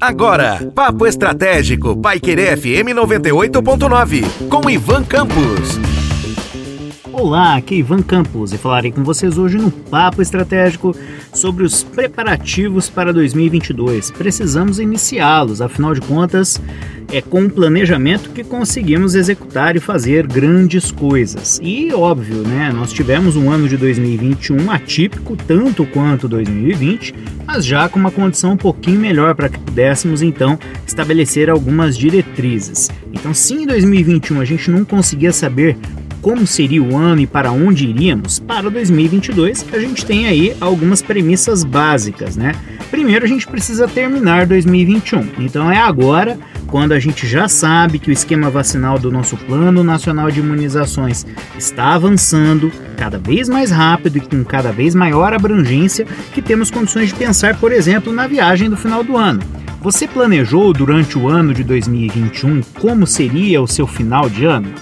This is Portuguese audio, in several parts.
Agora, Papo Estratégico, Paiquerê FM 98.9, com Ivan Campos. Olá, aqui é Ivan Campos e falarei com vocês hoje no Papo Estratégico sobre os preparativos para 2022. Precisamos iniciá-los, afinal de contas, é com o planejamento que conseguimos executar e fazer grandes coisas. E óbvio, né, nós tivemos um ano de 2021 atípico tanto quanto 2020, mas já com uma condição um pouquinho melhor para que pudéssemos então estabelecer algumas diretrizes. Então, se em 2021 a gente não conseguia saber como seria o ano e para onde iríamos, para 2022 a gente tem aí algumas premissas básicas, né? Primeiro a gente precisa terminar 2021, então é agora quando a gente já sabe que o esquema vacinal do nosso Plano Nacional de Imunizações está avançando cada vez mais rápido e com cada vez maior abrangência, que temos condições de pensar, por exemplo, na viagem do final do ano. Você planejou durante o ano de 2021 como seria o seu final de ano?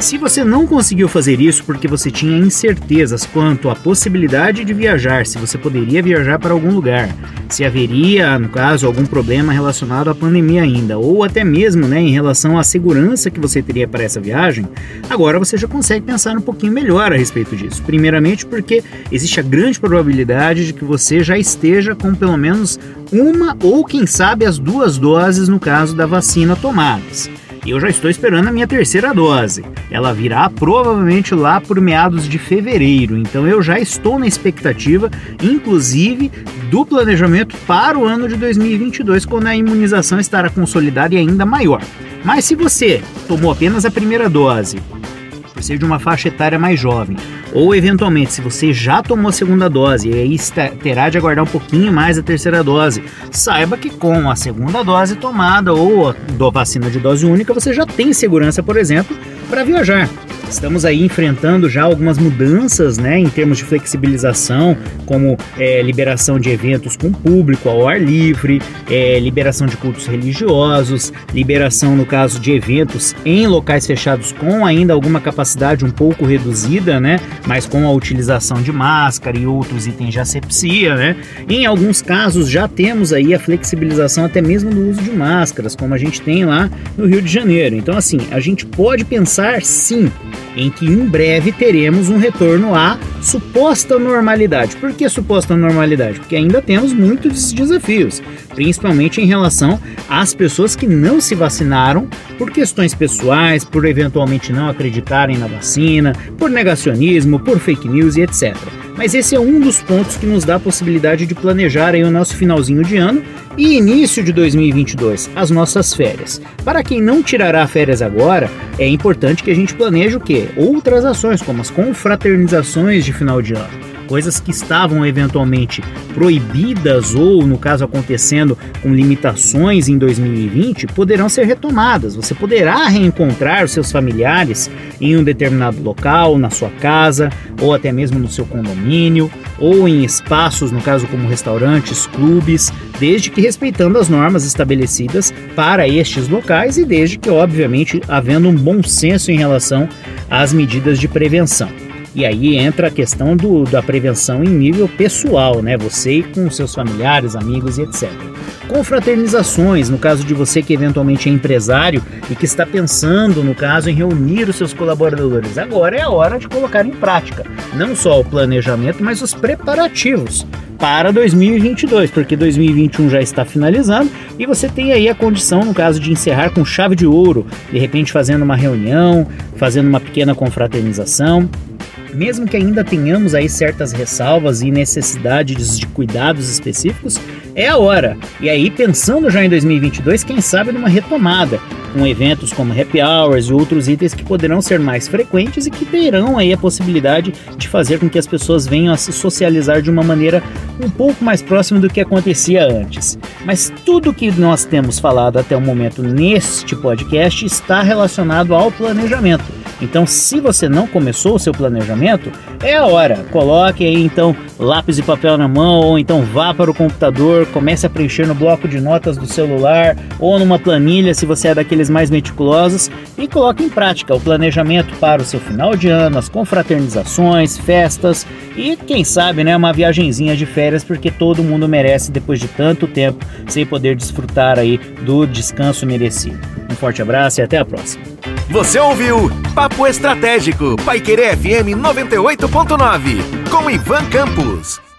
Se você não conseguiu fazer isso porque você tinha incertezas quanto à possibilidade de viajar, se você poderia viajar para algum lugar, se haveria, no caso, algum problema relacionado à pandemia ainda, ou até mesmo né, em relação à segurança que você teria para essa viagem, agora você já consegue pensar um pouquinho melhor a respeito disso. Primeiramente, porque existe a grande probabilidade de que você já esteja com pelo menos uma ou, quem sabe, as duas doses no caso da vacina tomadas eu já estou esperando a minha terceira dose. Ela virá provavelmente lá por meados de fevereiro, então eu já estou na expectativa, inclusive, do planejamento para o ano de 2022, quando a imunização estará consolidada e ainda maior. Mas se você tomou apenas a primeira dose, ser de uma faixa etária mais jovem, ou eventualmente, se você já tomou a segunda dose e aí terá de aguardar um pouquinho mais a terceira dose, saiba que com a segunda dose tomada ou a vacina de dose única, você já tem segurança, por exemplo, para viajar. Estamos aí enfrentando já algumas mudanças né, em termos de flexibilização, como é, liberação de eventos com público ao ar livre, é, liberação de cultos religiosos, liberação, no caso de eventos em locais fechados com ainda alguma capacidade um pouco reduzida, né, mas com a utilização de máscara e outros itens de asepsia. Né. Em alguns casos já temos aí a flexibilização até mesmo do uso de máscaras, como a gente tem lá no Rio de Janeiro. Então, assim, a gente pode pensar sim em que em breve teremos um retorno à suposta normalidade. Por que suposta normalidade? Porque ainda temos muitos desafios, principalmente em relação às pessoas que não se vacinaram por questões pessoais, por eventualmente não acreditarem na vacina, por negacionismo, por fake news e etc. Mas esse é um dos pontos que nos dá a possibilidade de planejar aí o nosso finalzinho de ano e início de 2022, as nossas férias. Para quem não tirará férias agora, é importante que a gente planeje o quê? Outras ações, como as confraternizações de final de ano coisas que estavam eventualmente proibidas ou, no caso, acontecendo com limitações em 2020, poderão ser retomadas. Você poderá reencontrar os seus familiares em um determinado local, na sua casa, ou até mesmo no seu condomínio, ou em espaços, no caso, como restaurantes, clubes, desde que respeitando as normas estabelecidas para estes locais e desde que, obviamente, havendo um bom senso em relação às medidas de prevenção. E aí entra a questão do, da prevenção em nível pessoal, né? Você e com seus familiares, amigos e etc. Confraternizações, no caso de você que eventualmente é empresário e que está pensando, no caso, em reunir os seus colaboradores. Agora é a hora de colocar em prática não só o planejamento, mas os preparativos para 2022, porque 2021 já está finalizando e você tem aí a condição, no caso, de encerrar com chave de ouro, de repente fazendo uma reunião, fazendo uma pequena confraternização mesmo que ainda tenhamos aí certas ressalvas e necessidades de cuidados específicos, é a hora. E aí, pensando já em 2022, quem sabe numa retomada, com eventos como happy hours e outros itens que poderão ser mais frequentes e que terão aí a possibilidade de fazer com que as pessoas venham a se socializar de uma maneira um pouco mais próxima do que acontecia antes. Mas tudo que nós temos falado até o momento neste podcast está relacionado ao planejamento Então, se você não começou o seu planejamento, é a hora. Coloque aí então lápis e papel na mão, ou então vá para o computador, comece a preencher no bloco de notas do celular ou numa planilha, se você é daqueles mais meticulosos, e coloque em prática o planejamento para o seu final de ano, as confraternizações, festas e quem sabe, né, uma viagenzinha de férias, porque todo mundo merece depois de tanto tempo sem poder desfrutar aí do descanso merecido. Um forte abraço e até a próxima. Você ouviu Papo Estratégico, Paiquerê FM 98.9, com Ivan Campos.